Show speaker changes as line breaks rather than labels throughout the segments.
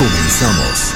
Comenzamos.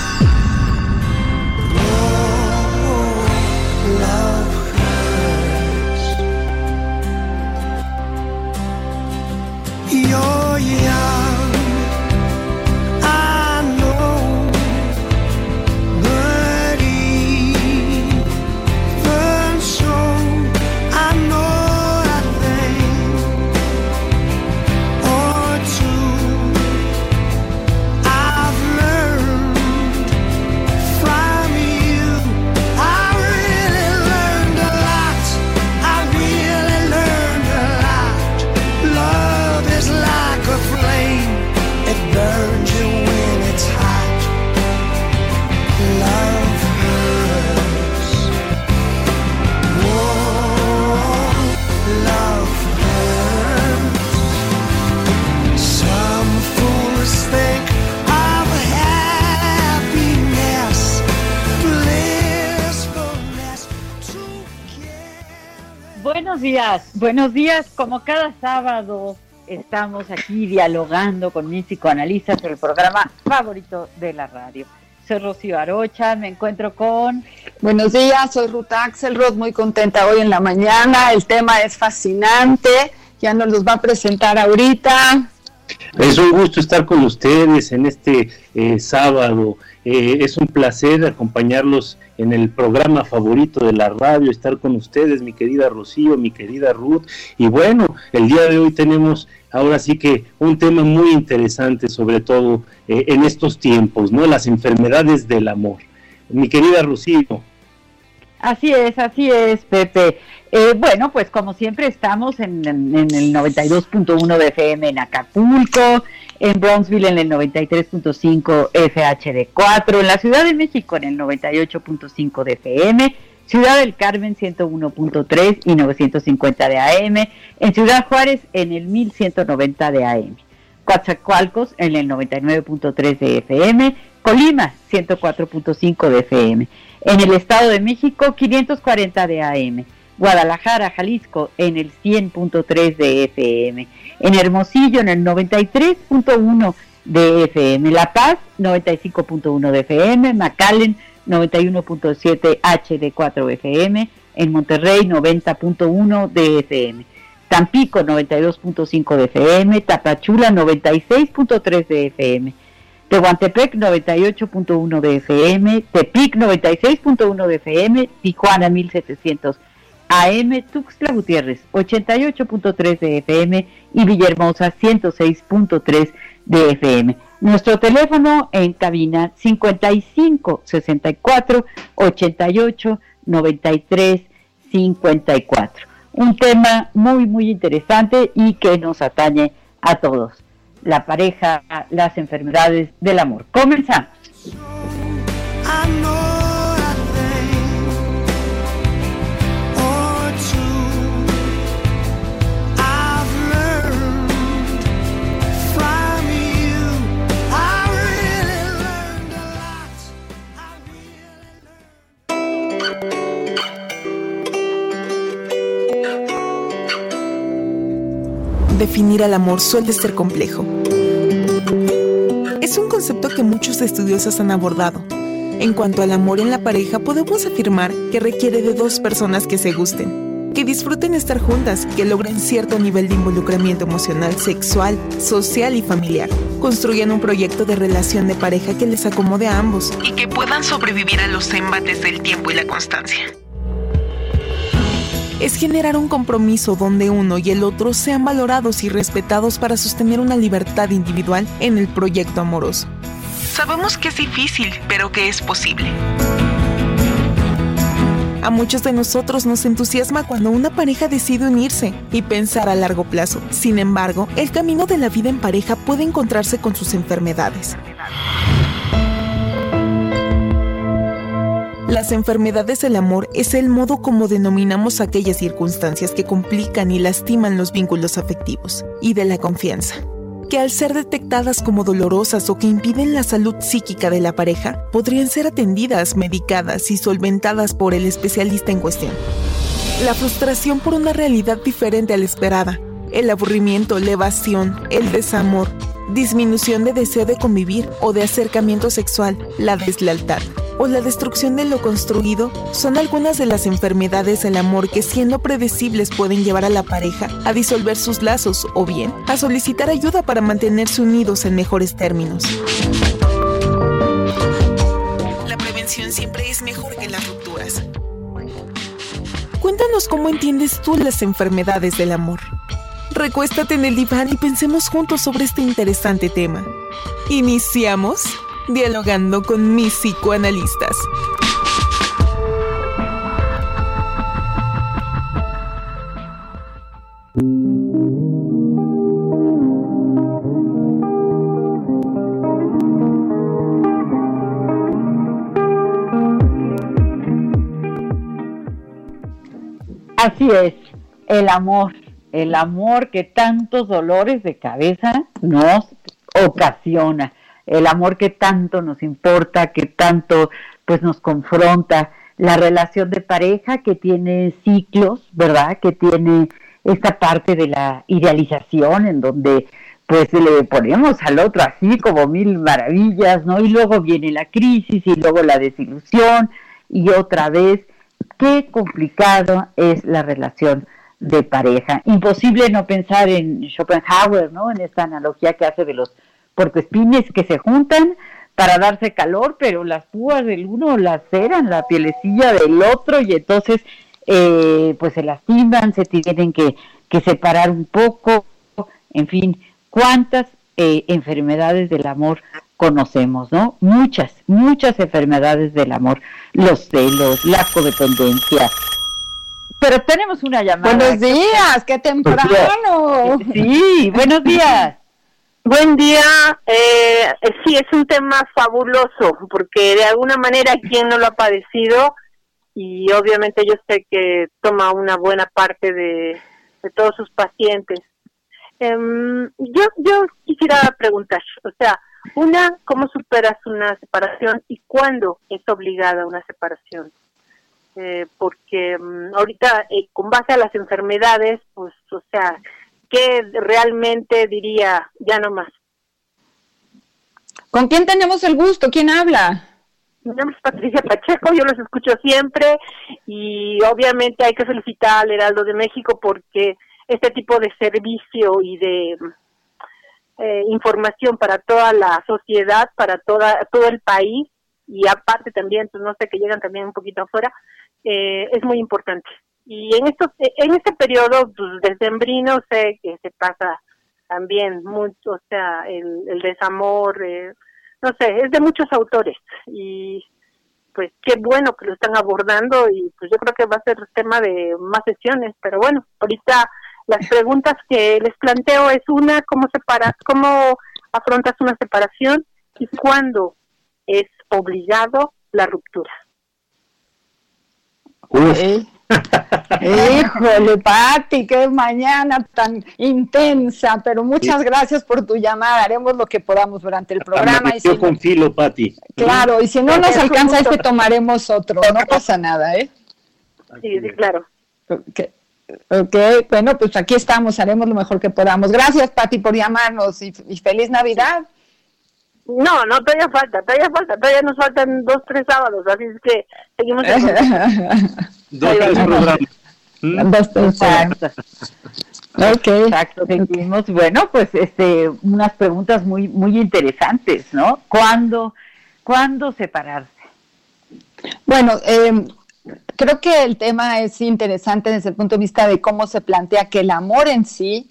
Días, buenos días. Como cada sábado estamos aquí dialogando con mis psicoanalistas en el programa favorito de la radio. Soy Rocío Arocha, me encuentro con...
Buenos días, soy Ruth Axelrod, muy contenta hoy en la mañana. El tema es fascinante, ya nos los va a presentar ahorita.
Es un gusto estar con ustedes en este eh, sábado. Eh, es un placer acompañarlos en el programa favorito de la radio, estar con ustedes, mi querida Rocío, mi querida Ruth. Y bueno, el día de hoy tenemos ahora sí que un tema muy interesante, sobre todo eh, en estos tiempos, ¿no? Las enfermedades del amor. Mi querida Rocío.
Así es, así es, Pepe. Eh, bueno, pues como siempre estamos en, en- en el 92.1 de FM en Acapulco, en Bronxville en el 93.5 FHD4, en la Ciudad de México en el 98.5 de FM, Ciudad del Carmen 101.3 y 950 de AM, en Ciudad Juárez en el 1190 de AM. Coatzacoalcos en el 99.3 de FM, Colima 104.5 de FM, en el Estado de México 540 de AM, Guadalajara, Jalisco en el 100.3 de FM, en Hermosillo en el 93.1 de FM, La Paz 95.1 de FM, McAllen 91.7 HD4 FM, en Monterrey 90.1 de FM. Tampico 92.5 de FM, Tapachula 96.3 de FM, Tehuantepec 98.1 de FM, Tepic 96.1 de FM, Tijuana 1700 AM, Tuxtla Gutiérrez 88.3 de FM y Villahermosa 106.3 de FM. Nuestro teléfono en cabina 55 64 88 93 54 un tema muy, muy interesante y que nos atañe a todos. La pareja, las enfermedades del amor. Comenzamos.
Definir al amor suele ser complejo. Es un concepto que muchos estudiosos han abordado. En cuanto al amor en la pareja, podemos afirmar que requiere de dos personas que se gusten, que disfruten estar juntas, que logren cierto nivel de involucramiento emocional, sexual, social y familiar. Construyan un proyecto de relación de pareja que les acomode a ambos y que puedan sobrevivir a los embates del tiempo y la constancia. Es generar un compromiso donde uno y el otro sean valorados y respetados para sostener una libertad individual en el proyecto amoroso. Sabemos que es difícil, pero que es posible. A muchos de nosotros nos entusiasma cuando una pareja decide unirse y pensar a largo plazo. Sin embargo, el camino de la vida en pareja puede encontrarse con sus enfermedades. Las enfermedades del amor es el modo como denominamos aquellas circunstancias que complican y lastiman los vínculos afectivos y de la confianza que al ser detectadas como dolorosas o que impiden la salud psíquica de la pareja, podrían ser atendidas, medicadas y solventadas por el especialista en cuestión. La frustración por una realidad diferente a la esperada, el aburrimiento, la evasión, el desamor, disminución de deseo de convivir o de acercamiento sexual, la deslealtad o la destrucción de lo construido son algunas de las enfermedades del amor que siendo predecibles pueden llevar a la pareja a disolver sus lazos o bien a solicitar ayuda para mantenerse unidos en mejores términos. La prevención siempre es mejor que las rupturas. Cuéntanos cómo entiendes tú las enfermedades del amor. Recuéstate en el diván y pensemos juntos sobre este interesante tema. Iniciamos dialogando con mis psicoanalistas.
Así es, el amor, el amor que tantos dolores de cabeza nos ocasiona, el amor que tanto nos importa, que tanto pues nos confronta, la relación de pareja que tiene ciclos, ¿verdad? Que tiene esta parte de la idealización en donde pues le ponemos al otro así como mil maravillas, ¿no? Y luego viene la crisis y luego la desilusión y otra vez qué complicado es la relación de pareja. Imposible no pensar en Schopenhauer, ¿no? En esta analogía que hace de los puercoespines que se juntan para darse calor, pero las púas del uno laceran la pielecilla del otro y entonces eh, pues se lastiman, se tienen que, que separar un poco, en fin, cuántas eh, enfermedades del amor conocemos, ¿no? Muchas, muchas enfermedades del amor, los celos, la codependencia. Pero tenemos una llamada.
Buenos días, qué temprano.
Sí, buenos días.
Buen día. Eh, sí, es un tema fabuloso, porque de alguna manera, quien no lo ha padecido? Y obviamente yo sé que toma una buena parte de, de todos sus pacientes. Em, yo, yo quisiera preguntar, o sea, una, ¿cómo superas una separación y cuándo es obligada una separación? Eh, porque mm, ahorita, eh, con base a las enfermedades, pues, o sea, ¿qué realmente diría ya no más?
¿Con quién tenemos el gusto? ¿Quién habla?
Mi nombre es Patricia Pacheco, yo los escucho siempre y obviamente hay que felicitar al Heraldo de México porque este tipo de servicio y de eh, información para toda la sociedad, para toda todo el país y aparte también, pues no sé, que llegan también un poquito afuera, eh, es muy importante. Y en estos, en este periodo pues, decembrino sé que se pasa también mucho, o sea, el, el desamor, eh, no sé, es de muchos autores y pues qué bueno que lo están abordando y pues yo creo que va a ser tema de más sesiones, pero bueno, ahorita las preguntas que les planteo es una, ¿cómo separa, cómo afrontas una separación y cuándo es obligado la ruptura?
Eh, Híjole, Pati, qué mañana tan intensa, pero muchas gracias por tu llamada. Haremos lo que podamos durante el programa. Y si
Yo
no-
con filo, Pati.
claro, y si no nos alcanza este, tomaremos otro. No pasa nada, ¿eh?
Sí, sí, claro.
Ok, ok, bueno, pues aquí estamos, haremos lo mejor que podamos. Gracias, Pati, por llamarnos y, y feliz Navidad.
No, no, todavía falta, todavía falta, todavía nos faltan dos, tres sábados, así es que seguimos.
Dos, tres programas. ¿Mm?
Dos personas.
Exacto.
Ok.
Exacto, seguimos. Bueno, pues este, unas preguntas muy, muy interesantes, ¿no? ¿Cuándo, ¿cuándo separarse?
Bueno, eh, creo que el tema es interesante desde el punto de vista de cómo se plantea que el amor en sí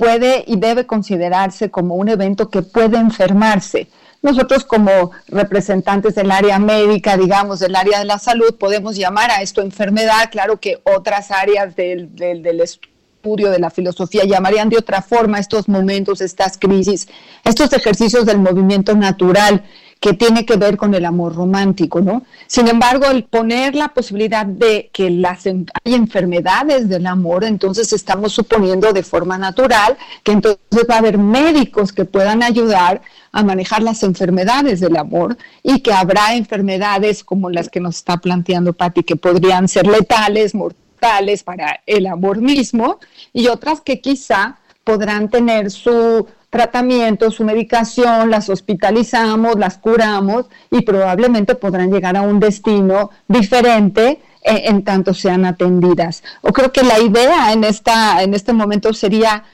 puede y debe considerarse como un evento que puede enfermarse. Nosotros como representantes del área médica, digamos, del área de la salud, podemos llamar a esto enfermedad. Claro que otras áreas del, del, del estudio de la filosofía llamarían de otra forma estos momentos, estas crisis, estos ejercicios del movimiento natural que tiene que ver con el amor romántico, ¿no? Sin embargo, el poner la posibilidad de que las hay enfermedades del amor, entonces estamos suponiendo de forma natural que entonces va a haber médicos que puedan ayudar a manejar las enfermedades del amor y que habrá enfermedades como las que nos está planteando Patti que podrían ser letales, mortales para el amor mismo y otras que quizá podrán tener su tratamiento, su medicación, las hospitalizamos, las curamos y probablemente podrán llegar a un destino diferente en, en, tanto sean atendidas. O creo que la idea en, esta, en este momento sería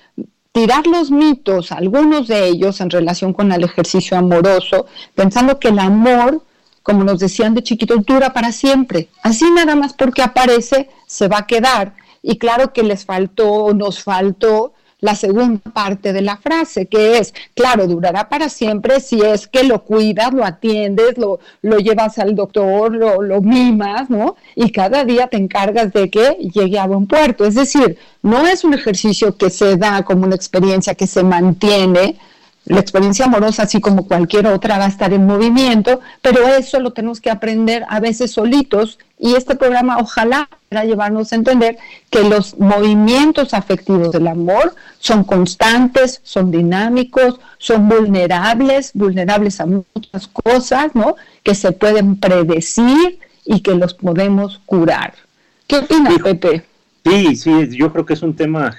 tirar los mitos, algunos de ellos en relación con el ejercicio amoroso, pensando que el amor, como nos decían de chiquitos, dura para siempre. Así nada más porque aparece, se va a quedar. Y claro que les faltó, nos faltó la segunda parte de la frase, que es, claro, durará para siempre si es que lo cuidas, lo atiendes, lo, lo llevas al doctor, lo, lo, mimas, ¿no? Y cada día te encargas de que llegue a buen puerto. Es decir, no es un ejercicio que se da como una experiencia que se mantiene, la experiencia amorosa, así como cualquier otra, va a estar en movimiento, pero eso lo tenemos que aprender a veces solitos y este programa ojalá para llevarnos a entender que los movimientos afectivos del amor son constantes, son dinámicos, son vulnerables, vulnerables a muchas cosas, ¿no? Que se pueden predecir y que los podemos curar. ¿Qué opinas, Pepe?
Sí, sí, yo creo que es un tema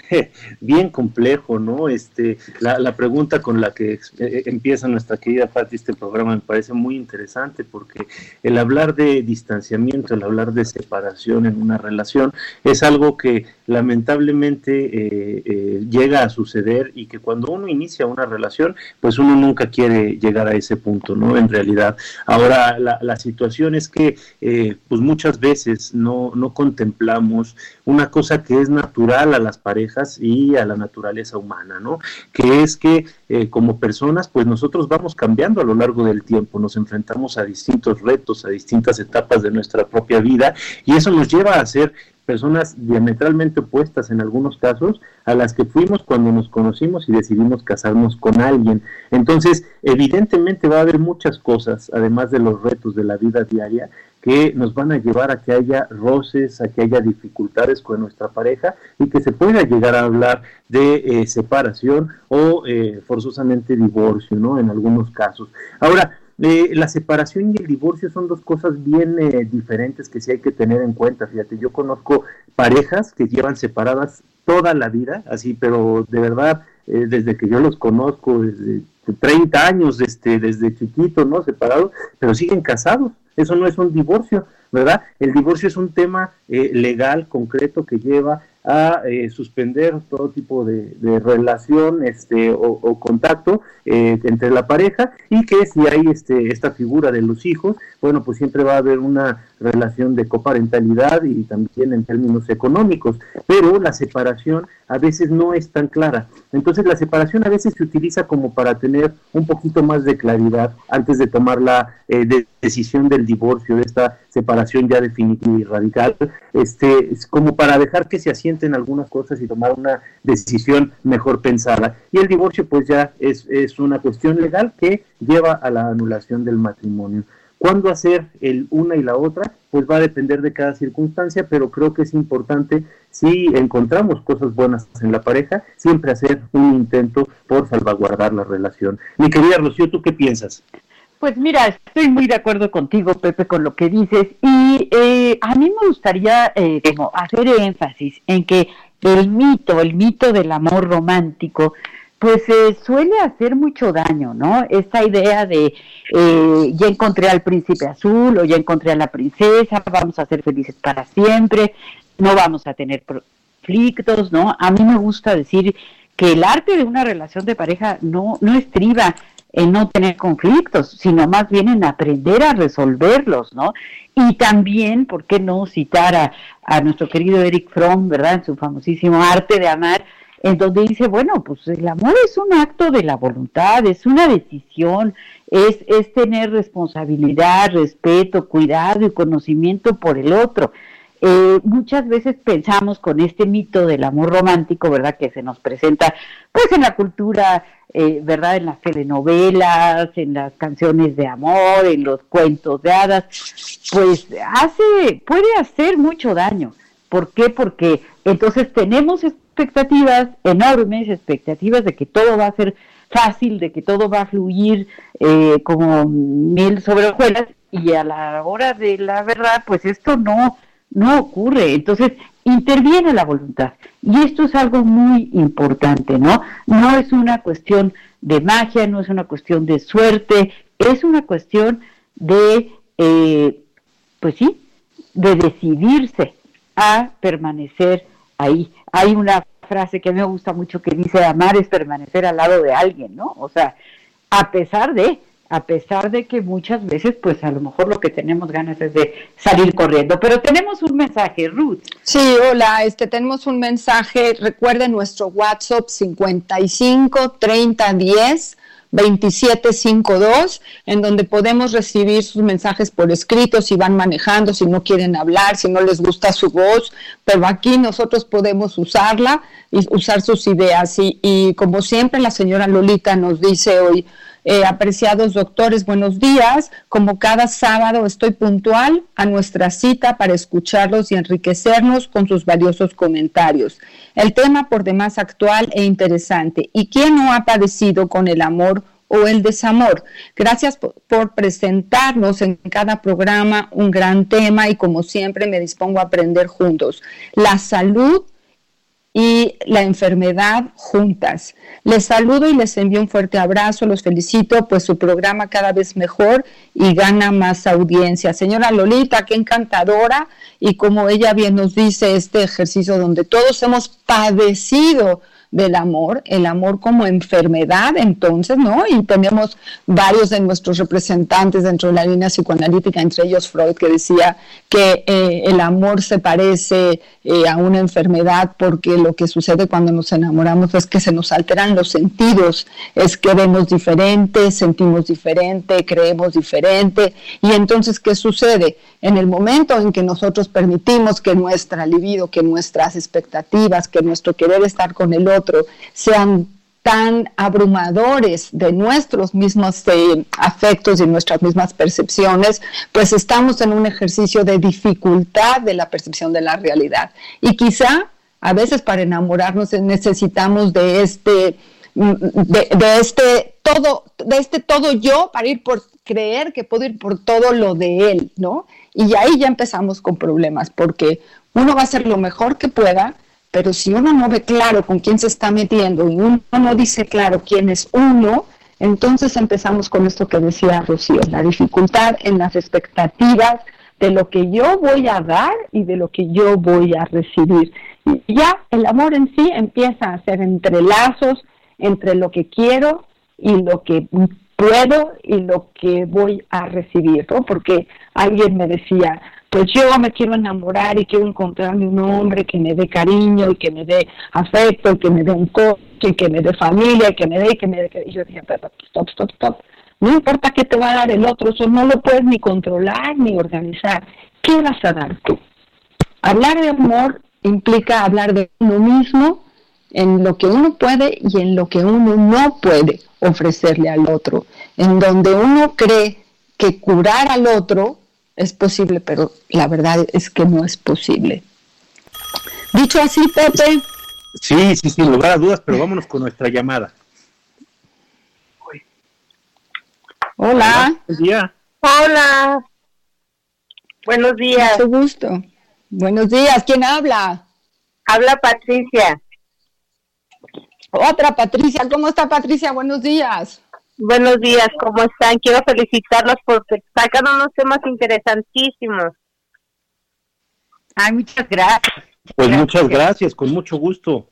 bien complejo, ¿no? Este, la, la pregunta con la que eh, empieza nuestra querida Pati este programa me parece muy interesante porque el hablar de distanciamiento, el hablar de separación en una relación es algo que lamentablemente eh, eh, llega a suceder y que cuando uno inicia una relación, pues uno nunca quiere llegar a ese punto, ¿no? En realidad. Ahora, la, la situación es que, eh, pues muchas veces no, no contemplamos una cosa que es natural a las parejas y a la naturaleza humana, ¿no? Que es que eh, como personas, pues nosotros vamos cambiando a lo largo del tiempo, nos enfrentamos a distintos retos, a distintas etapas de nuestra propia vida y eso nos lleva a ser personas diametralmente opuestas en algunos casos a las que fuimos cuando nos conocimos y decidimos casarnos con alguien. Entonces, evidentemente va a haber muchas cosas, además de los retos de la vida diaria, que nos van a llevar a que haya roces, a que haya dificultades con nuestra pareja y que se pueda llegar a hablar de eh, separación o eh, forzosamente divorcio, ¿no? En algunos casos. Ahora, eh, la separación y el divorcio son dos cosas bien eh, diferentes que sí hay que tener en cuenta. Fíjate, yo conozco parejas que llevan separadas toda la vida, así, pero de verdad, eh, desde que yo los conozco, desde 30 años, este, desde chiquito, ¿no? Separados, pero siguen casados. Eso no es un divorcio, ¿verdad? El divorcio es un tema legal, concreto, que lleva a eh, suspender todo tipo de, relación este, o, o contacto eh, entre la pareja y que si hay este, esta figura de los hijos, bueno, pues siempre va a haber una relación de coparentalidad y también en términos económicos, pero la separación a veces no es tan clara. Entonces la separación a veces se utiliza como para tener un poquito más de claridad antes de tomar la eh, de decisión del divorcio, de esta separación ya definitiva y radical, este, es como para dejar que se asienten algunas cosas y tomar una decisión mejor pensada. Y el divorcio pues ya es, es una cuestión legal que lleva a la anulación del matrimonio. ¿Cuándo hacer el una y la otra? Pues va a depender de cada circunstancia, pero creo que es importante, si encontramos cosas buenas en la pareja, siempre hacer un intento por salvaguardar la relación. Mi querida Rocío, ¿tú qué piensas?
Pues mira, estoy muy de acuerdo contigo, Pepe, con lo que dices. Y eh, a mí me gustaría eh, como hacer énfasis en que el mito, el mito del amor romántico, pues eh, suele hacer mucho daño, ¿no? Esta idea de eh, ya encontré al príncipe azul o ya encontré a la princesa, vamos a ser felices para siempre. no vamos a tener conflictos, ¿no? A mí me gusta decir que el arte de una relación de pareja no, no estriba en no tener conflictos, sino más bien en aprender a resolverlos, ¿no? Y también, ¿por qué no citar a, a nuestro querido Eric Fromm, ¿verdad? En su famosísimo Arte de Amar, en donde dice, bueno, pues el amor es un acto de la voluntad, es una decisión, es, es tener responsabilidad, respeto, cuidado y conocimiento por el otro. Eh, muchas veces pensamos con este mito del amor romántico, ¿verdad? Que se nos presenta, pues en la cultura, eh, ¿verdad? En las telenovelas, en las canciones de amor, en los cuentos de hadas, pues hace, puede hacer mucho daño. ¿Por qué? Porque entonces tenemos expectativas enormes, expectativas de que todo va a ser fácil, de que todo va a fluir eh, como miel sobre hojuelas y a la hora de la verdad, pues esto no no ocurre. Entonces, interviene la voluntad. Y esto es algo muy importante, ¿no? No es una cuestión de magia, no es una cuestión de suerte, es una cuestión de, eh, pues sí, de decidirse a permanecer ahí. Hay una frase que me gusta mucho que dice, amar es permanecer al lado de alguien, ¿no? O sea, a pesar de, a pesar de que muchas veces, pues a lo mejor lo que tenemos ganas es de salir corriendo. Pero tenemos un mensaje, Ruth.
Sí, hola, este tenemos un mensaje. Recuerden nuestro WhatsApp 55 30 10 2752, en donde podemos recibir sus mensajes por escrito, si van manejando, si no quieren hablar, si no les gusta su voz, pero aquí nosotros podemos usarla y usar sus ideas. Y, y como siempre, la señora Lolita nos dice hoy, eh, apreciados doctores, buenos días. Como cada sábado estoy puntual a nuestra cita para escucharlos y enriquecernos con sus valiosos comentarios. El tema por demás actual e interesante. ¿Y quién no ha padecido con el amor o el desamor? Gracias por, por presentarnos en cada programa un gran tema y como siempre me dispongo a aprender juntos. La salud y la enfermedad juntas. Les saludo y les envío un fuerte abrazo, los felicito, pues su programa cada vez mejor y gana más audiencia. Señora Lolita, qué encantadora y como ella bien nos dice, este ejercicio donde todos hemos padecido del amor, el amor como enfermedad, entonces, ¿no? Y tenemos varios de nuestros representantes dentro de la línea psicoanalítica, entre ellos Freud, que decía que eh, el amor se parece eh, a una enfermedad porque lo que sucede cuando nos enamoramos es que se nos alteran los sentidos, es que vemos diferente, sentimos diferente, creemos diferente, y entonces, ¿qué sucede? En el momento en que nosotros permitimos que nuestra libido, que nuestras expectativas, que nuestro querer estar con el otro sean tan abrumadores de nuestros mismos eh, afectos y nuestras mismas percepciones, pues estamos en un ejercicio de dificultad de la percepción de la realidad. Y quizá a veces para enamorarnos necesitamos de este de, de, este todo, de este todo yo para ir por creer que puedo ir por todo lo de él, ¿no? Y ahí ya empezamos con problemas, porque uno va a hacer lo mejor que pueda, pero si uno no ve claro con quién se está metiendo y uno no dice claro quién es uno, entonces empezamos con esto que decía Rocío, la dificultad en las expectativas de lo que yo voy a dar y de lo que yo voy a recibir. Y ya el amor en sí empieza a ser entrelazos entre lo que quiero y lo que puedo y lo que voy a recibir, ¿no? Porque alguien me decía, pues yo me quiero enamorar y quiero encontrarme un hombre que me dé cariño y que me dé afecto y que me dé un coche y que me dé familia y que me dé y que me dé... Y yo decía, stop, stop, stop. No importa qué te va a dar el otro, eso no lo puedes ni controlar ni organizar. ¿Qué vas a dar tú? Hablar de amor implica hablar de uno mismo en lo que uno puede y en lo que uno no puede ofrecerle al otro, en donde uno cree que curar al otro es posible, pero la verdad es que no es posible. Dicho así, Pepe.
Sí, sí, sin lugar a dudas, pero vámonos con nuestra llamada.
Hola.
Buen día.
Hola. Buenos días.
Mucho gusto. Buenos días. ¿Quién habla?
Habla Patricia.
Otra Patricia. ¿Cómo está Patricia? Buenos días.
Buenos días, ¿cómo están? Quiero felicitarlos porque sacan unos temas interesantísimos.
Ay, muchas gracias.
Pues muchas gracias, con mucho gusto.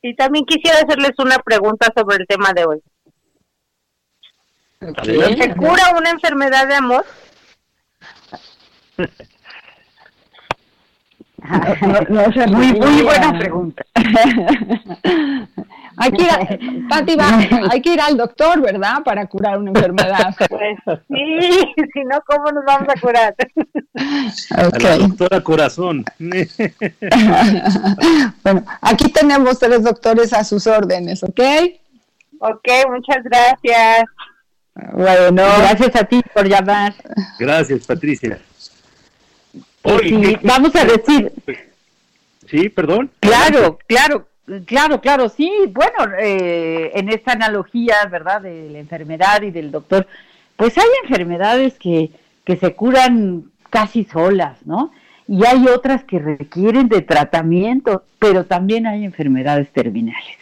Y también quisiera hacerles una pregunta sobre el tema de hoy. ¿Se cura una enfermedad de amor?
No, no
Muy, muy buena pregunta.
hay, que ir a- Pati, va- hay que ir al doctor, ¿verdad? Para curar una enfermedad.
Pues sí, si no, ¿cómo nos vamos a curar?
A la doctora Corazón.
bueno, aquí tenemos tres doctores a sus órdenes, ¿ok?
ok, muchas gracias.
Bueno,
Gracias a ti por llamar.
Gracias, Patricia. Oye,
sí,
¿qué- qué-
vamos a decir,
Sí, perdón.
Claro, claro, claro, claro, sí. Bueno, eh, en esta analogía, ¿verdad?, de la enfermedad y del doctor, pues hay enfermedades que, que se curan casi solas, ¿no? Y hay otras que requieren de tratamiento, pero también hay enfermedades terminales.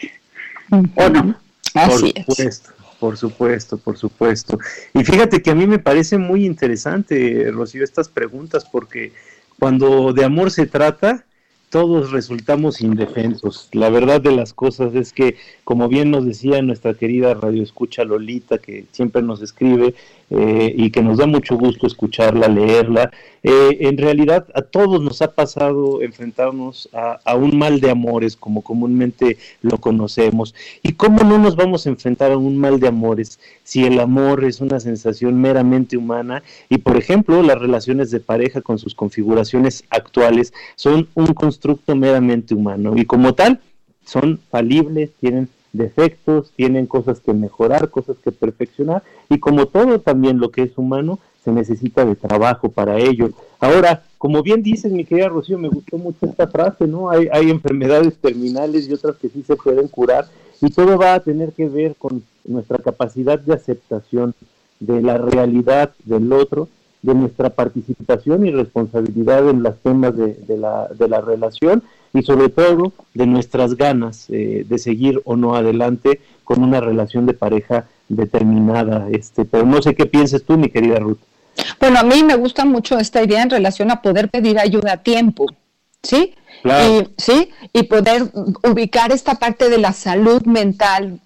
¿O no?
así
por
es.
supuesto, por supuesto, por supuesto. Y fíjate que a mí me parece muy interesante, Rocío, estas preguntas, porque cuando de amor se trata, todos resultamos indefensos. La verdad de las cosas es que, como bien nos decía nuestra querida Radio Escucha Lolita, que siempre nos escribe eh, y que nos da mucho gusto escucharla, leerla, eh, en realidad a todos nos ha pasado enfrentarnos a, a un mal de amores, como comúnmente lo conocemos. ¿Y cómo no nos vamos a enfrentar a un mal de amores si el amor es una sensación meramente humana y, por ejemplo, las relaciones de pareja con sus configuraciones actuales son un constructo meramente humano. Y como tal son falibles, tienen defectos, tienen cosas que mejorar, cosas que perfeccionar y como todo también lo que es humano se necesita de trabajo para ello. Ahora, como bien dices, mi querida Rocío, me gustó mucho esta frase, ¿no? Hay, hay enfermedades terminales y otras que sí se pueden curar y todo va a tener que ver con nuestra capacidad de aceptación de la realidad del otro, de nuestra participación y responsabilidad en los temas de, de la, de la relación y sobre todo de nuestras ganas eh, de seguir o no adelante con una relación de pareja determinada. Este, pero no sé qué pienses tú, mi querida Ruth.
Bueno, a mí me gusta mucho esta idea en relación a poder pedir ayuda a tiempo, ¿sí?
Claro.
Y, sí, y poder ubicar esta parte de la salud mental,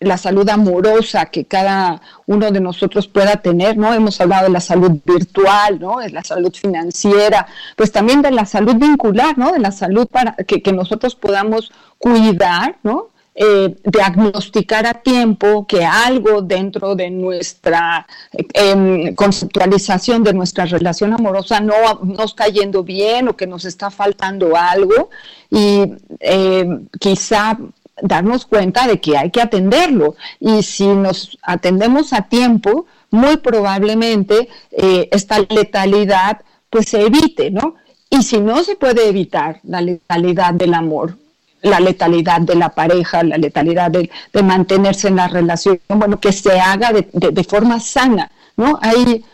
la salud amorosa que cada uno de nosotros pueda tener, ¿no? Hemos hablado de la salud virtual, ¿no? De la salud financiera, pues también de la salud vincular, ¿no? De la salud para que, que nosotros podamos cuidar, ¿no? eh, diagnosticar a tiempo que algo dentro de nuestra em, conceptualización de nuestra relación amorosa no, no está yendo bien o que nos está faltando algo y eh, quizá darnos cuenta de que hay que atenderlo y si nos atendemos a tiempo muy probablemente eh, esta letalidad pues se evite, ¿no? Y si no se puede evitar la letalidad del amor, la letalidad de la pareja, la letalidad de, de mantenerse en la relación, bueno, que se haga de, de, forma sana, ¿no? Hay,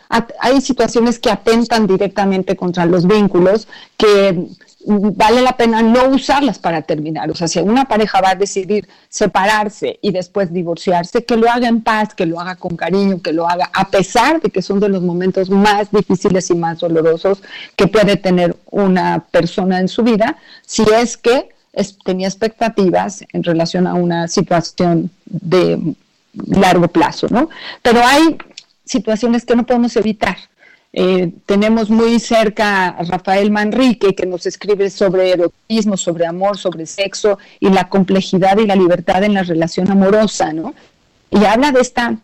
hay situaciones que atentan directamente contra los vínculos que vale la pena no usarlas para terminar. O sea, si una pareja va a decidir separarse y después divorciarse, que lo haga en paz, que lo haga con cariño, que lo haga a pesar de que son de los momentos más difíciles y más dolorosos que puede tener una persona en su vida, si es que tenía expectativas en relación a una situación de largo plazo, ¿no? Pero hay situaciones que no podemos evitar. Eh, tenemos muy cerca a Rafael Manrique, que nos escribe sobre erotismo, sobre amor, sobre sexo y la complejidad y la libertad en la relación amorosa, ¿no? Y habla de esta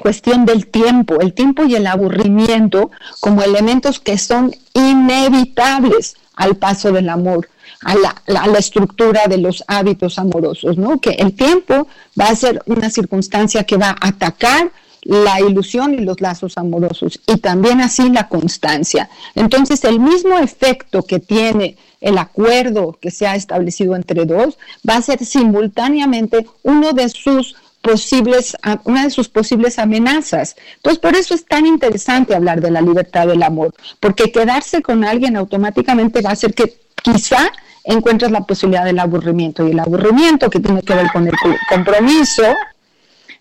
cuestión del tiempo, el tiempo y el aburrimiento como elementos que son inevitables al paso del amor, a la, a la estructura de los hábitos amorosos, ¿no? Que el tiempo va a ser una circunstancia que va a atacar la ilusión y los lazos amorosos y también así la constancia. Entonces, el mismo efecto que tiene el acuerdo que se ha establecido entre dos va a ser simultáneamente uno de sus posibles, una de sus posibles amenazas. Entonces, por eso es tan interesante hablar de la libertad del amor, porque quedarse con alguien automáticamente va a hacer que quizá encuentres la posibilidad del aburrimiento y el aburrimiento que tiene que ver con el co- compromiso.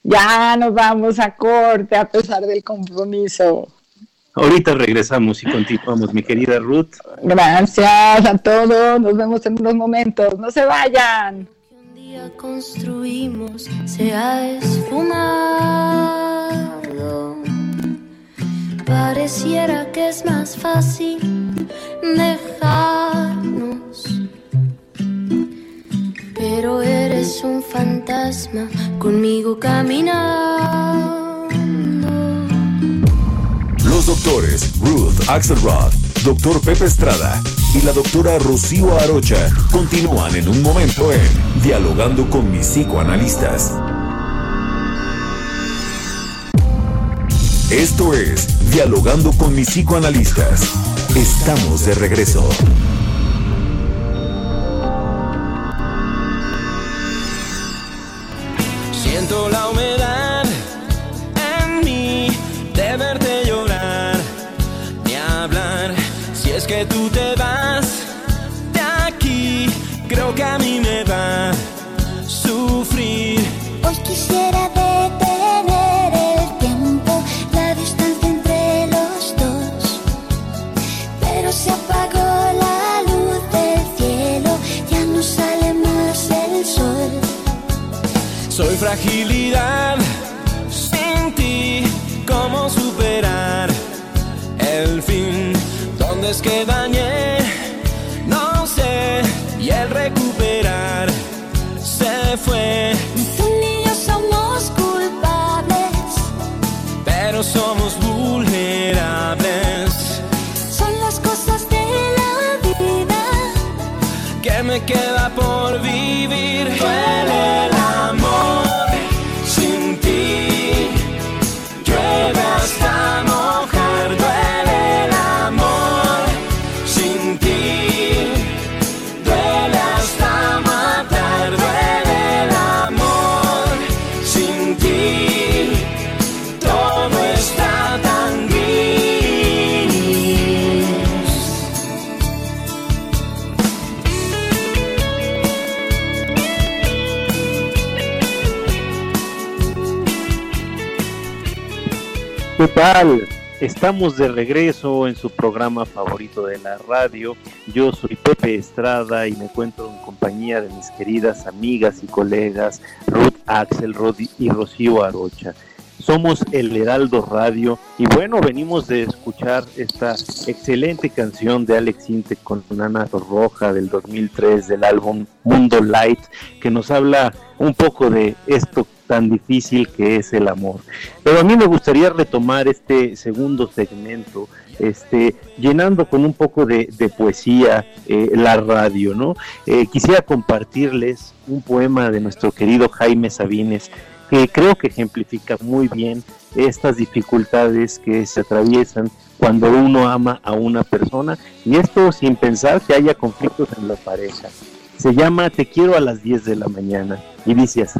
Ya nos vamos a corte a pesar del compromiso.
Ahorita regresamos y continuamos, mi querida Ruth.
Gracias a todos. Nos vemos en unos momentos. No se vayan.
Un día construimos se ha esfumado. Pareciera que es más fácil dejarnos. Pero eres un fantasma conmigo caminando.
Los doctores Ruth Axelrod, doctor Pepe Estrada y la doctora Rocío Arocha continúan en un momento en Dialogando con mis psicoanalistas. Esto es Dialogando con mis psicoanalistas. Estamos de regreso.
Siento la humedad en mí de verte llorar, ni hablar. Si es que tú te vas de aquí, creo que a mí me va fragilidad sin ti, ¿cómo superar el fin? ¿Dónde es que dañé?
¿Qué tal? Estamos de regreso en su programa favorito de la radio. Yo soy Pepe Estrada y me encuentro en compañía de mis queridas amigas y colegas Ruth Axelrod y Rocío Arocha. Somos el Heraldo Radio y bueno, venimos de escuchar esta excelente canción de Alex Inte con Nana Roja del 2003 del álbum Mundo Light que nos habla un poco de esto tan difícil que es el amor. Pero a mí me gustaría retomar este segundo segmento, este, llenando con un poco de, poesía eh, la radio, ¿no? Eh, quisiera compartirles un poema de nuestro querido Jaime Sabines, que creo que ejemplifica muy bien estas dificultades que se atraviesan cuando uno ama a una persona, y esto sin pensar que haya conflictos en la pareja. Se llama Te quiero a las 10 de la mañana, y dice así.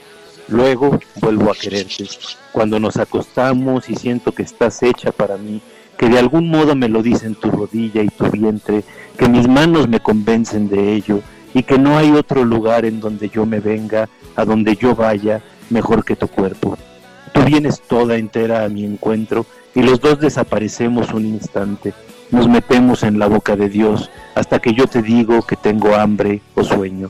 Luego vuelvo a quererte. Cuando nos acostamos y siento que estás hecha para mí, que de algún modo me lo dicen tu rodilla y tu vientre, que mis manos me convencen de ello y que no hay otro lugar en donde yo me venga, a donde yo vaya, mejor que tu cuerpo. Tú vienes toda entera a mi encuentro y los dos desaparecemos un instante. Nos metemos en la boca de Dios hasta que yo te digo que tengo hambre o sueño.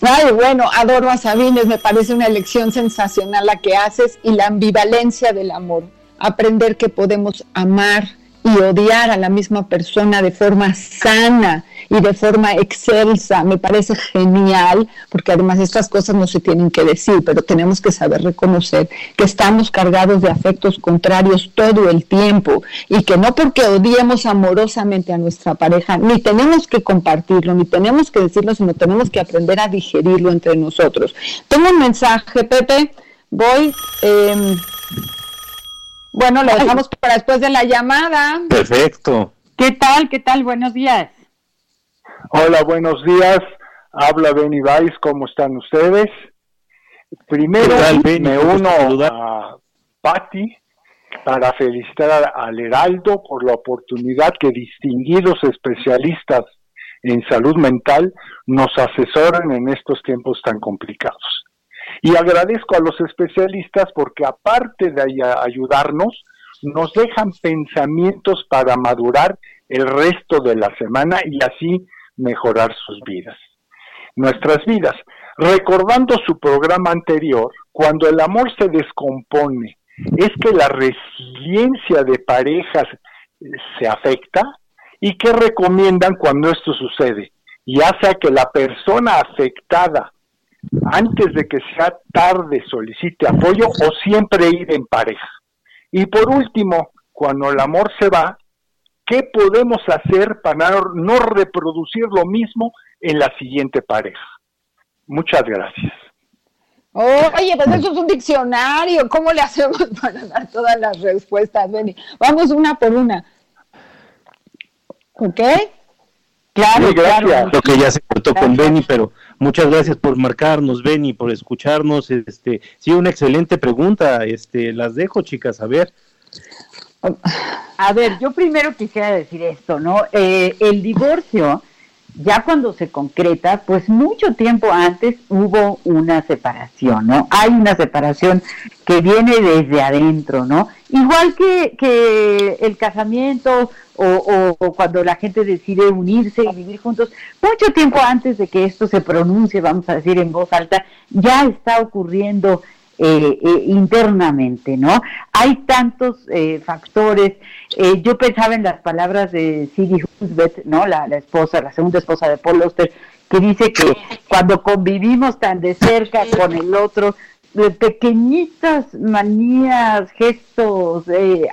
Ay, bueno, adoro a Sabines, me parece una elección sensacional la que haces y la ambivalencia del amor. Aprender que podemos amar y odiar a la misma persona de forma sana y de forma excelsa. Me parece genial, porque además estas cosas no se tienen que decir, pero tenemos que saber reconocer que estamos cargados de afectos contrarios todo el tiempo y que no porque odiemos amorosamente a nuestra pareja, ni tenemos que compartirlo, ni tenemos que decirlo, sino tenemos que aprender a digerirlo entre nosotros. Tengo un mensaje, Pepe. Voy. eh, bueno, lo dejamos para después de la llamada.
Perfecto.
¿Qué tal? ¿Qué tal? Buenos días.
Hola, buenos días. Habla Benny Weiss, ¿cómo están ustedes? Primero
¿Qué tal, Benny?
me uno a Patti para felicitar al Heraldo por la oportunidad que distinguidos especialistas en salud mental nos asesoren en estos tiempos tan complicados. Y agradezco a los especialistas porque aparte de ay- ayudarnos, nos dejan pensamientos para madurar el resto de la semana y así mejorar sus vidas, nuestras vidas. Recordando su programa anterior, cuando el amor se descompone, es que la resiliencia de parejas eh, se afecta y qué recomiendan cuando esto sucede, ya sea que la persona afectada antes de que sea tarde solicite apoyo o siempre ir en pareja. Y por último, cuando el amor se va, ¿qué podemos hacer para no reproducir lo mismo en la siguiente pareja? Muchas gracias.
Oye, pues eso es un diccionario. ¿Cómo le hacemos para dar todas las respuestas, Benny? Vamos una por una. ¿Ok?
Claro,
Sí, gracias.
claro.
Lo que ya se cortó con Benny, pero muchas gracias por marcarnos, Benny, por escucharnos. Este, sí, una excelente pregunta. Este, las dejo, chicas, a ver.
A ver, yo primero quisiera decir esto, ¿no? Eh, el divorcio, ya cuando se concreta, pues mucho tiempo antes hubo una separación, ¿no? Hay una separación que viene desde adentro, ¿no? Igual que, el casamiento o cuando la gente decide unirse y vivir juntos, mucho tiempo antes de que esto se pronuncie, vamos a decir en voz alta, ya está ocurriendo eh, eh, internamente, ¿no? Hay tantos eh, factores. eh, yo pensaba en las palabras de Sidney Husbeth, ¿no? La, la esposa, la segunda esposa de Paul Auster, que dice que cuando convivimos tan de cerca con el otro, pequeñitas manías, gestos,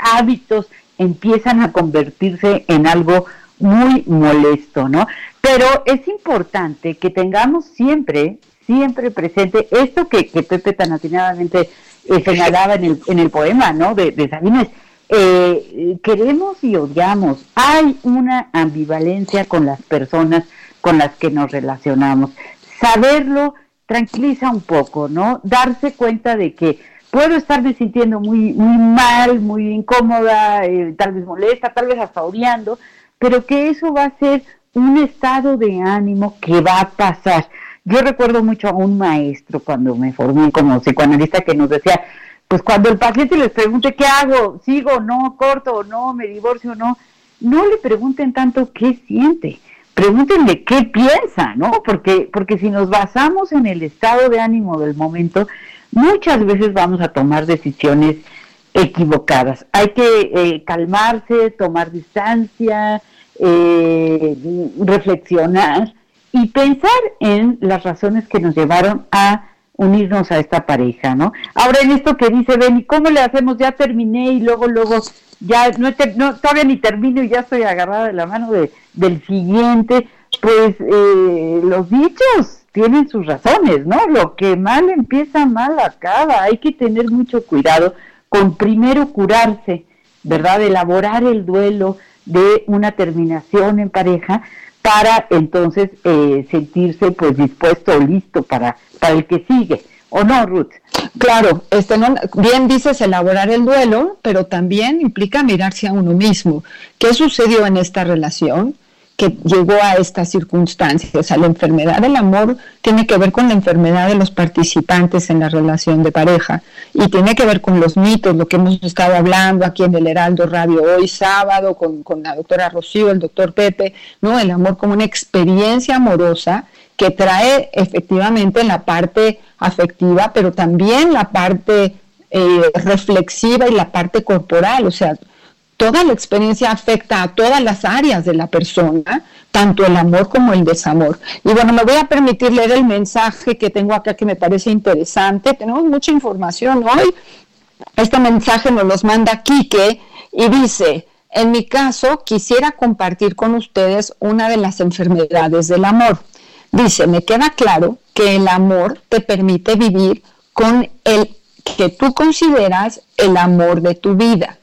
hábitos empiezan a convertirse en algo muy molesto, ¿no? Pero es importante que tengamos siempre, siempre presente esto que, que Pepe tan atinadamente eh, señalaba en el, en el poema, ¿no? De, de Sabines. Eh, queremos y odiamos. Hay una ambivalencia con las personas con las que nos relacionamos. Saberlo tranquiliza un poco, ¿no? Darse cuenta de que puedo estarme sintiendo muy, muy mal, muy incómoda, eh, tal vez molesta, tal vez hasta odiando, pero que eso va a ser un estado de ánimo que va a pasar. Yo recuerdo mucho a un maestro cuando me formé como psicoanalista que nos decía, pues cuando el paciente les pregunte qué hago, sigo no, corto no, me divorcio no, no le pregunten tanto qué siente, pregúntenle qué piensa, ¿no? Porque, porque si nos basamos en el estado de ánimo del momento, muchas veces vamos a tomar decisiones equivocadas. Hay que eh, calmarse, tomar distancia, eh, reflexionar y pensar en las razones que nos llevaron a unirnos a esta pareja, ¿no? Ahora en esto que dice Benny, ¿cómo le hacemos? Ya terminé y luego, luego, ya no, no todavía ni termino y ya estoy agarrada de la mano de, del siguiente. Pues eh, los dichos tienen sus razones, ¿no? Lo que mal empieza, mal acaba. Hay que tener mucho cuidado con primero curarse, ¿verdad? Elaborar el duelo de una terminación en pareja para entonces eh, sentirse pues dispuesto o listo para, para el que sigue. ¿O no, Ruth?
Claro, este, no, bien dices elaborar el duelo, pero también implica mirarse a uno mismo. ¿Qué sucedió en esta relación que llegó a estas circunstancias? O sea, la enfermedad del amor tiene que ver con la enfermedad de los participantes en la relación de pareja y tiene que ver con los mitos, lo que hemos estado hablando aquí en el Heraldo Radio hoy sábado con, con la doctora Rocío, el doctor Pepe, ¿no? El amor como una experiencia amorosa que trae efectivamente la parte afectiva, pero también la parte eh, reflexiva y la parte corporal. O sea, toda la experiencia afecta a todas las áreas de la persona, tanto el amor como el desamor. Y bueno, me voy a permitir leer el mensaje que tengo acá que me parece interesante. Tenemos mucha información hoy. Este mensaje nos los manda Quique y dice, en mi caso, quisiera compartir con ustedes una de las enfermedades del amor. Dice, me queda claro que el amor te permite vivir con el que tú consideras el amor de tu vida.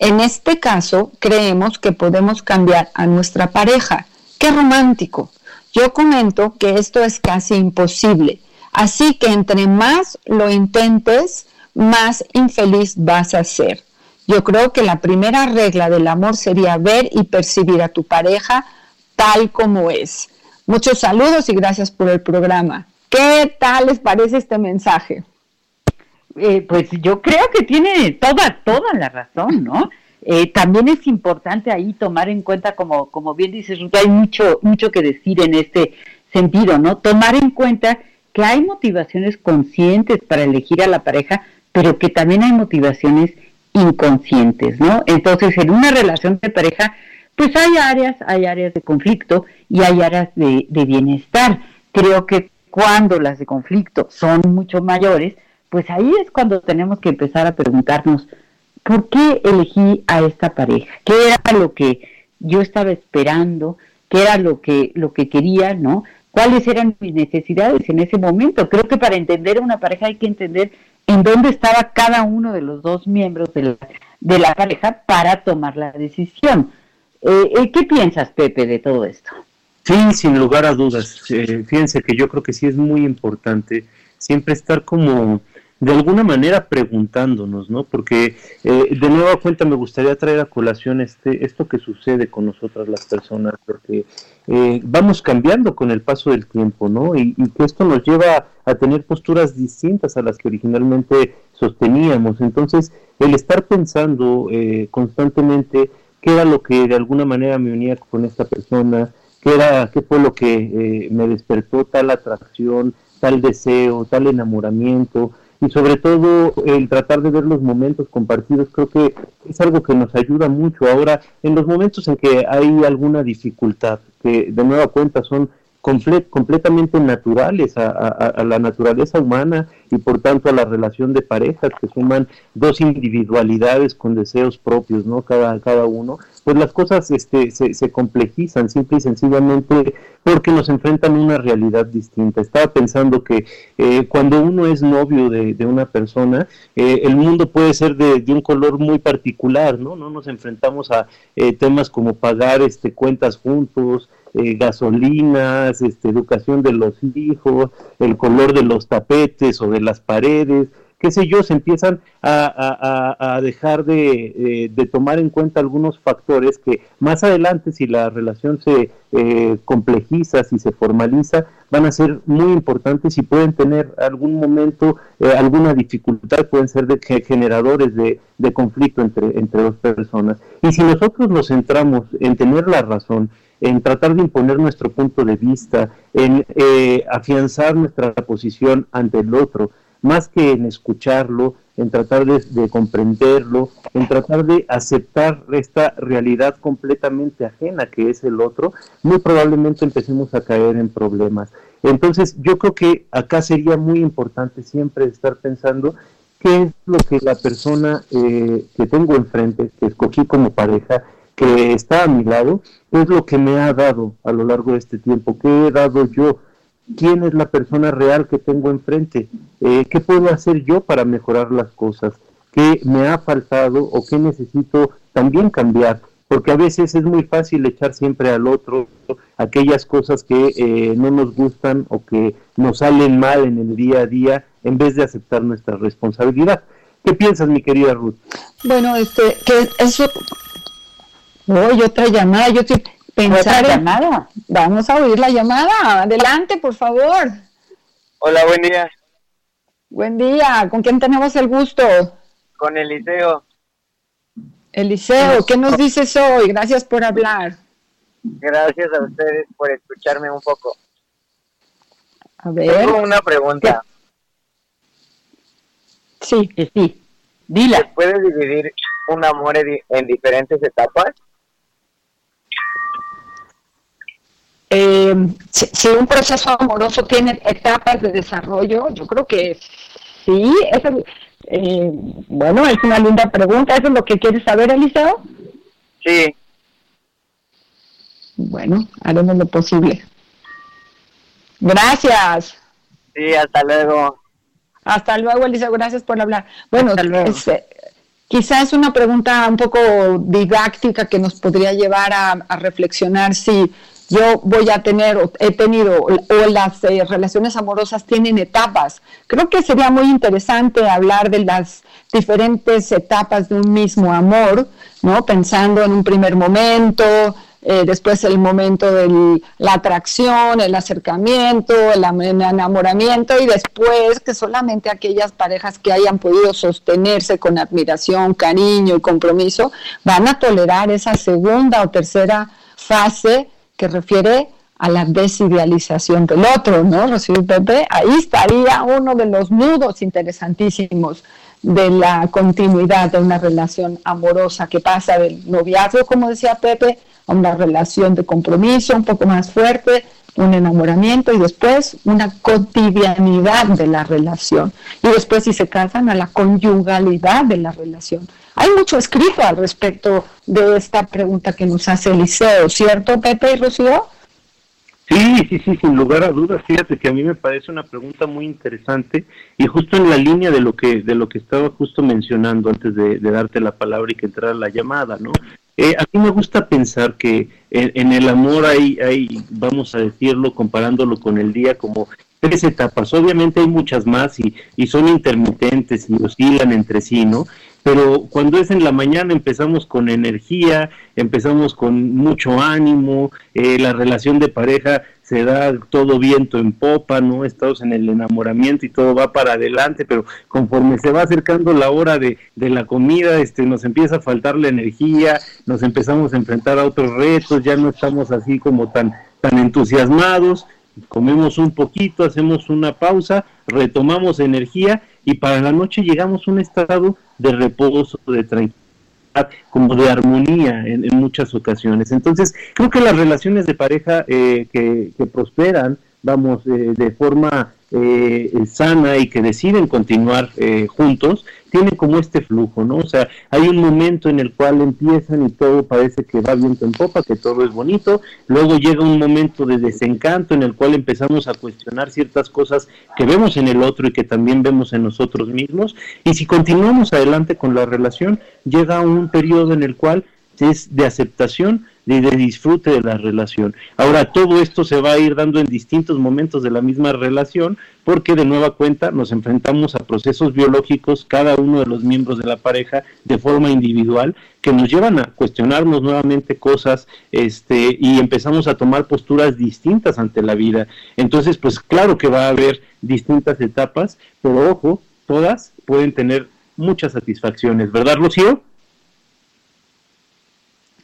En este caso, creemos que podemos cambiar a nuestra pareja. ¡Qué romántico! Yo comento que esto es casi imposible. Así que entre más lo intentes, más infeliz vas a ser. Yo creo que la primera regla del amor sería ver y percibir a tu pareja tal como es. Muchos saludos y gracias por el programa. ¿Qué tal les parece este mensaje?
Eh, pues yo creo que tiene toda, toda la razón, ¿no? Eh, también es importante ahí tomar en cuenta, como, como bien dices, hay mucho, mucho que decir en este sentido, ¿no? Tomar en cuenta que hay motivaciones conscientes para elegir a la pareja, pero que también hay motivaciones inconscientes, ¿no? Entonces, en una relación de pareja, pues hay áreas, hay áreas de conflicto y hay áreas de bienestar. Creo que cuando las de conflicto son mucho mayores, pues ahí es cuando tenemos que empezar a preguntarnos, ¿por qué elegí a esta pareja? ¿Qué era lo que yo estaba esperando? ¿Qué era lo que, lo que quería, no? ¿Cuáles eran mis necesidades en ese momento? Creo que para entender a una pareja hay que entender en dónde estaba cada uno de los dos miembros de la, de la pareja para tomar la decisión. Eh, eh, ¿Qué piensas, Pepe, de todo esto?
Sí, sin lugar a dudas. Eh, fíjense que yo creo que sí es muy importante siempre estar como de alguna manera preguntándonos, ¿no? Porque eh, de nueva cuenta me gustaría traer a colación este esto que sucede con nosotras las personas, porque eh, vamos cambiando con el paso del tiempo, ¿no? Y, que esto nos lleva a tener posturas distintas a las que originalmente sosteníamos. Entonces, el estar pensando eh, constantemente qué era lo que de alguna manera me unía con esta persona, qué era, qué fue lo que eh, me despertó tal atracción, tal deseo, tal enamoramiento, y sobre todo el tratar de ver los momentos compartidos creo que es algo que nos ayuda mucho. Ahora en los momentos en que hay alguna dificultad que de nueva cuenta son comple completamente naturales a, la naturaleza humana y por tanto a la relación de parejas que suman dos individualidades con deseos propios, ¿no? Cada, cada uno, pues las cosas este, se, se complejizan simple y sencillamente porque nos enfrentan a una realidad distinta. Estaba pensando que eh, cuando uno es novio de, de una persona, eh, el mundo puede ser de, de, un color muy particular, ¿no? No nos enfrentamos a eh, temas como pagar este, cuentas juntos, eh, gasolinas, este, educación de los hijos, el color de los tapetes o de las paredes, qué sé yo, se empiezan a, dejar de, eh, de, tomar en cuenta algunos factores que más adelante, si la relación se eh, complejiza, si se formaliza, van a ser muy importantes y pueden tener algún momento eh, alguna dificultad, pueden ser de generadores de, de conflicto entre, entre dos personas. Y si nosotros nos centramos en tener la razón, en tratar de imponer nuestro punto de vista, en eh, afianzar nuestra posición ante el otro, más que en escucharlo, en tratar de, de, comprenderlo, en tratar de aceptar esta realidad completamente ajena que es el otro, muy probablemente empecemos a caer en problemas. Entonces, yo creo que acá sería muy importante siempre estar pensando qué es lo que la persona eh, que tengo enfrente, que escogí como pareja, que está a mi lado, es lo que me ha dado a lo largo de este tiempo, qué he dado yo, quién es la persona real que tengo enfrente, eh, qué puedo hacer yo para mejorar las cosas, qué me ha faltado o qué necesito también cambiar, porque a veces es muy fácil echar siempre al otro aquellas cosas que eh, no nos gustan o que nos salen mal en el día a día en vez de aceptar nuestra responsabilidad. ¿Qué piensas, mi querida Ruth?
Bueno, este, que eso Oye, otra llamada, yo estoy pensando.
¿Otra llamada?
Vamos a oír la llamada. Adelante, por favor.
Hola, buen día.
Buen día. ¿Con quién tenemos el gusto?
Con Eliseo.
Eliseo, ¿qué nos dices hoy? Gracias por hablar.
Gracias a ustedes por escucharme un poco.
A ver.
Tengo una pregunta.
Sí,
sí. Dila.
¿Se puede dividir un amor en, en diferentes etapas?
Eh, si, si un proceso amoroso tiene etapas de desarrollo, yo creo que sí. Eso, es- eh, bueno, es una linda pregunta. ¿Eso es lo que quieres saber, Eliseo?
Sí.
Bueno, haremos lo posible. Gracias.
Sí, hasta luego.
Hasta luego, Eliseo. Gracias por hablar. Bueno, es, eh, quizás es una pregunta un poco didáctica que nos podría llevar a, a reflexionar si yo voy a tener o he tenido o, las eh, relaciones amorosas tienen etapas. Creo que sería muy interesante hablar de las diferentes etapas de un mismo amor, ¿no? Pensando en un primer momento, eh, después el momento de la atracción, el acercamiento, el am- el enamoramiento y después que solamente aquellas parejas que hayan podido sostenerse con admiración, cariño y compromiso van a tolerar esa segunda o tercera fase que refiere a la desidealización del otro, ¿no? Rocío Pepe, ahí estaría uno de los nudos interesantísimos de la continuidad de una relación amorosa que pasa del noviazgo, como decía Pepe, a una relación de compromiso un poco más fuerte, un enamoramiento y después una cotidianidad de la relación. Y después, si se casan, a la conyugalidad de la relación. Hay mucho escrito al respecto de esta pregunta que nos hace Eliseo, ¿cierto, Pepe y Rocío?
Sí, sí, sí, sin lugar a dudas. Fíjate que a mí me parece una pregunta muy interesante y justo en la línea de lo que de lo que estaba justo mencionando antes de, darte la palabra y que entrara la llamada, ¿no? Eh, a mí me gusta pensar que en, en el amor hay, hay, vamos a decirlo, comparándolo con el día, como tres etapas. Obviamente hay muchas más y, y son intermitentes y oscilan entre sí, ¿no? Pero cuando es en la mañana empezamos con energía, empezamos con mucho ánimo, eh, la relación de pareja se da todo viento en popa, ¿no? Estamos en el enamoramiento y todo va para adelante, pero conforme se va acercando la hora de, de la comida, este, nos empieza a faltar la energía, nos empezamos a enfrentar a otros retos, ya no estamos así como tan, tan entusiasmados, comemos un poquito, hacemos una pausa, retomamos energía y para la noche llegamos a un estado de reposo, de tranquilidad, como de armonía en, muchas ocasiones. Entonces, creo que las relaciones de pareja eh, que, que prosperan, vamos, eh, de forma eh, sana y que deciden continuar eh, juntos, tienen como este flujo, ¿no? O sea, hay un momento en el cual empiezan y todo parece que va viento en popa, que todo es bonito, luego llega un momento de desencanto en el cual empezamos a cuestionar ciertas cosas que vemos en el otro y que también vemos en nosotros mismos, y si continuamos adelante con la relación, llega un periodo en el cual es de aceptación y de disfrute de la relación. Ahora, todo esto se va a ir dando en distintos momentos de la misma relación, porque de nueva cuenta nos enfrentamos a procesos biológicos, cada uno de los miembros de la pareja, de forma individual, que nos llevan a cuestionarnos nuevamente cosas, este, y empezamos a tomar posturas distintas ante la vida. Entonces, pues claro que va a haber distintas etapas, pero ojo, todas pueden tener muchas satisfacciones, ¿verdad, Rocío?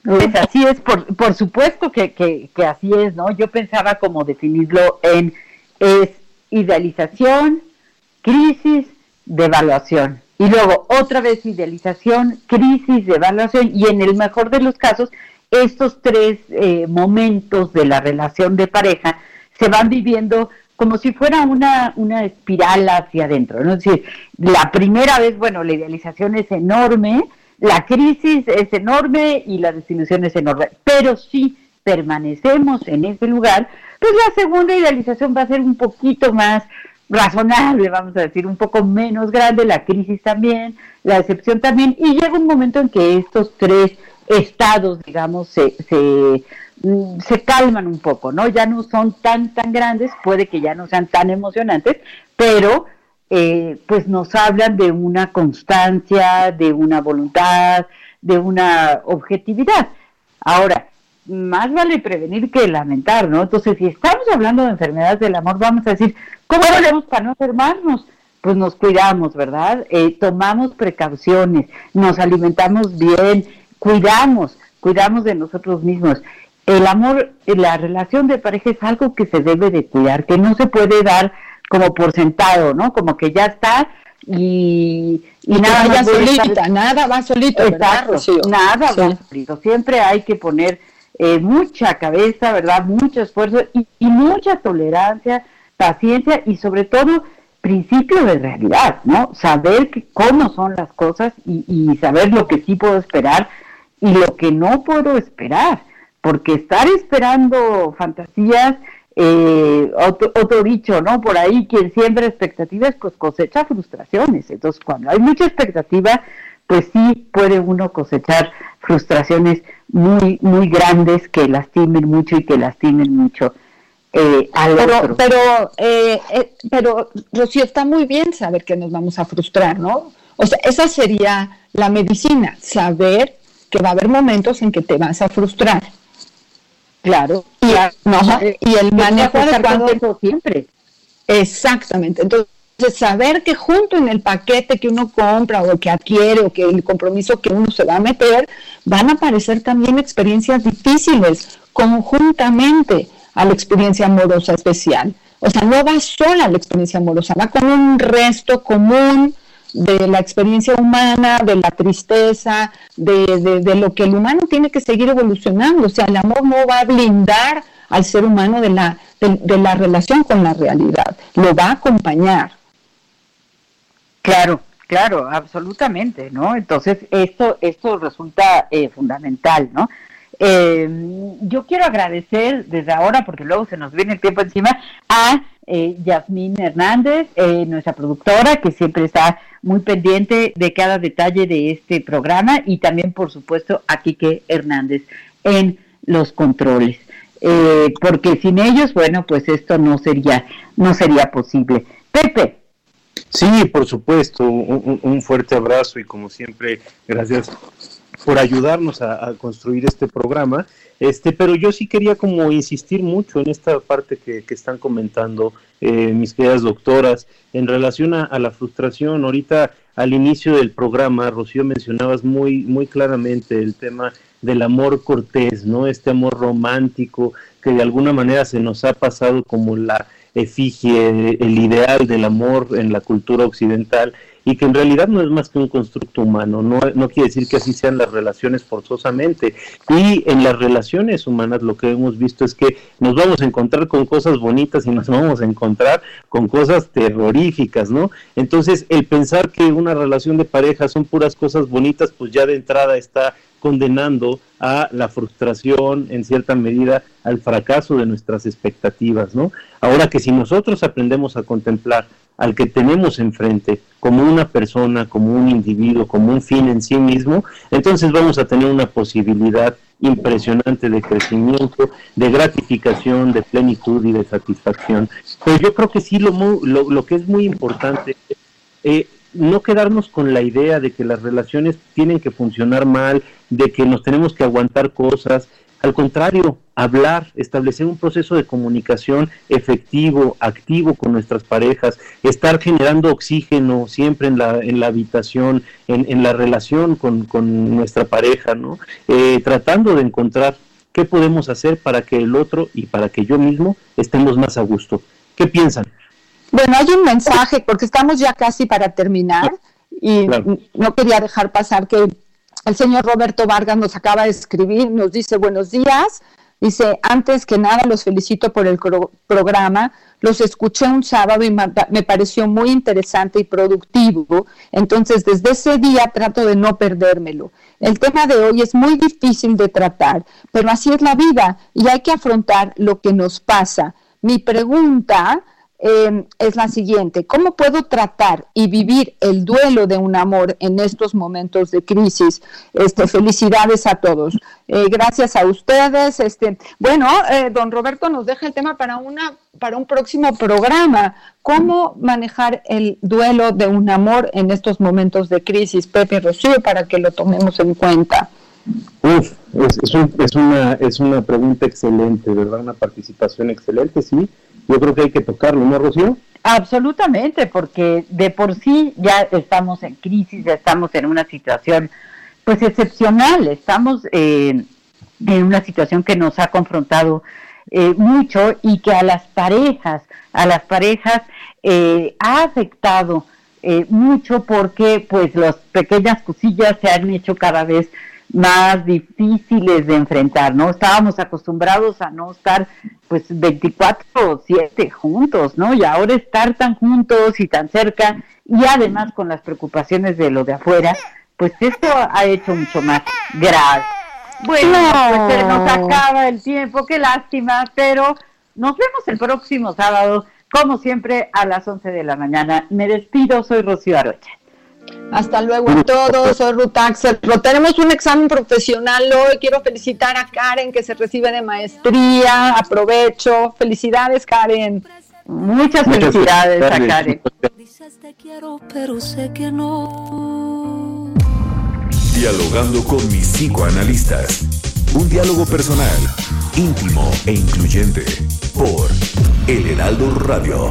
Pues así es, por, por supuesto que, que, que así es, ¿no? Yo pensaba como definirlo en es idealización, crisis, devaluación. Y luego otra vez idealización, crisis, devaluación y en el mejor de los casos, estos tres eh, momentos de la relación de pareja se van viviendo como si fuera una, una espiral hacia adentro, ¿no? Es decir, la primera vez, bueno, la idealización es enorme, la crisis es enorme y la desilusión es enorme, pero si permanecemos en ese lugar, pues la segunda idealización va a ser un poquito más razonable, vamos a decir, un poco menos grande, la crisis también, la decepción también, y llega un momento en que estos tres estados, digamos, se, se, mm, se calman un poco, ¿no? Ya no son tan, tan grandes, puede que ya no sean tan emocionantes, pero eh, pues nos hablan de una constancia, de una voluntad, de una objetividad. Ahora, más vale prevenir que lamentar, ¿no? Entonces, si estamos hablando de enfermedades del amor, vamos a decir, ¿cómo hacemos para no enfermarnos? Pues nos cuidamos, ¿verdad? Eh, tomamos precauciones, nos alimentamos bien, cuidamos, cuidamos de nosotros mismos. El amor, la relación de pareja es algo que se debe de cuidar, que no se puede dar como por sentado, ¿no? Como que ya está y, y
Y
nada
nada
más voy a estar-
solita, nada va solito, ¿verdad,
Exacto,
Rocío?
nada
Sí.
va solito. Siempre hay que poner eh, mucha cabeza, ¿verdad? Mucho esfuerzo y, y mucha tolerancia, paciencia y sobre todo principio de realidad, ¿no? Saber que, cómo son las cosas y, y saber lo que sí puedo esperar y lo que no puedo esperar, porque estar esperando fantasías, eh, otro, otro dicho, ¿no? Por ahí, quien siembra expectativas, pues cosecha frustraciones. Entonces, cuando hay mucha expectativa, pues sí puede uno cosechar frustraciones muy, muy grandes que lastimen mucho y que lastimen mucho eh, al
Pero,
otro.
pero, eh, eh, pero, Rocío, está muy bien saber que nos vamos a frustrar, ¿no? O sea, esa sería la medicina, saber que va a haber momentos en que te vas a frustrar.
Claro.
Y, no, y el manejo adecuado.
contento siempre.
Exactamente. Entonces, saber que junto en el paquete que uno compra o que adquiere o que el compromiso que uno se va a meter, van a aparecer también experiencias difíciles conjuntamente a la experiencia amorosa especial. O sea, no va sola la experiencia amorosa, va con un resto común de la experiencia humana, de la tristeza, de, de- lo que el humano tiene que seguir evolucionando. O sea, el amor no va a blindar al ser humano de la, de, de la relación con la realidad, lo va a acompañar.
Claro, claro, absolutamente, ¿no? Entonces, esto, esto resulta eh, fundamental, ¿no? Eh, yo quiero agradecer desde ahora, porque luego se nos viene el tiempo encima, a eh, Yasmín Hernández, eh, nuestra productora, que siempre está muy pendiente de cada detalle de este programa, y también, por supuesto, a Quique Hernández en los controles. Eh, porque sin ellos, bueno, pues esto no sería, no sería posible. Pepe,
Sí, por supuesto, un, fuerte abrazo y como siempre, gracias por ayudarnos a, a construir este programa. Este, pero yo sí quería como insistir mucho en esta parte que, que están comentando eh, mis queridas doctoras en relación a, la frustración. Ahorita al inicio del programa, Rocío, mencionabas muy, muy claramente el tema del amor cortés, ¿no? Este amor romántico que de alguna manera se nos ha pasado como la efigie, el ideal del amor en la cultura occidental y que en realidad no es más que un constructo humano, no, no quiere decir que así sean las relaciones forzosamente. Y en las relaciones humanas lo que hemos visto es que nos vamos a encontrar con cosas bonitas y nos vamos a encontrar con cosas terroríficas, ¿no? Entonces, el pensar que una relación de pareja son puras cosas bonitas, pues ya de entrada está condenando a la frustración, en cierta medida, al fracaso de nuestras expectativas, ¿no? Ahora que si nosotros aprendemos a contemplar al que tenemos enfrente como una persona, como un individuo, como un fin en sí mismo, entonces vamos a tener una posibilidad impresionante de crecimiento, de gratificación, de plenitud y de satisfacción. Pero yo creo que sí lo, lo, lo que es muy importante eh, no quedarnos con la idea de que las relaciones tienen que funcionar mal, de que nos tenemos que aguantar cosas. Al contrario, hablar, establecer un proceso de comunicación efectivo, activo con nuestras parejas, estar generando oxígeno siempre en la, en la habitación, en, en la relación con, con nuestra pareja, ¿no? Eh, tratando de encontrar qué podemos hacer para que el otro y para que yo mismo estemos más a gusto. ¿Qué piensan?
Bueno, hay un mensaje, porque estamos ya casi para terminar, y
Claro.
no quería dejar pasar que el señor Roberto Vargas nos acaba de escribir, nos dice buenos días, dice, antes que nada los felicito por el programa, los escuché un sábado y me pareció muy interesante y productivo, entonces desde ese día trato de no perdérmelo. El tema de hoy es muy difícil de tratar, pero así es la vida y hay que afrontar lo que nos pasa. Mi pregunta eh, es la siguiente, ¿cómo puedo tratar y vivir el duelo de un amor en estos momentos de crisis? Este, felicidades a todos. Eh, gracias a ustedes. Este, bueno, eh, don Roberto nos deja el tema para, una, para un próximo programa. ¿Cómo manejar el duelo de un amor en estos momentos de crisis, Pepe Rocío, para que lo tomemos en cuenta?
Uf, es, es, un- es una, es una pregunta excelente, ¿verdad? Una participación excelente, sí. Yo creo que hay que tocarlo, ¿no, Rocío?
Absolutamente, porque de por sí ya estamos en crisis, ya estamos en una situación pues excepcional, estamos eh, en una situación que nos ha confrontado eh, mucho y que a las parejas, a las parejas eh, ha afectado eh, mucho porque pues las pequeñas cosillas se han hecho cada vez más difíciles de enfrentar, ¿no? Estábamos acostumbrados a no estar pues 24/7 juntos, ¿no? Y ahora estar tan juntos y tan cerca y además con las preocupaciones de lo de afuera, pues esto ha hecho mucho más grave. Bueno,
No.
pues se nos acaba el tiempo, qué lástima, pero nos vemos el próximo sábado, como siempre, a las 11 de la mañana. Me despido, soy Rocío Arocha.
Hasta luego a todos, soy Ruth Axel. Pero tenemos un examen profesional hoy. Quiero felicitar a Karen que se recibe de maestría. Aprovecho. Felicidades, Karen.
Muchas,
Muchas
felicidades a
felicidades.
Karen.
Dices te quiero, pero sé que no.
Dialogando con mis psicoanalistas. Un diálogo personal, íntimo e incluyente. Por El Heraldo Radio.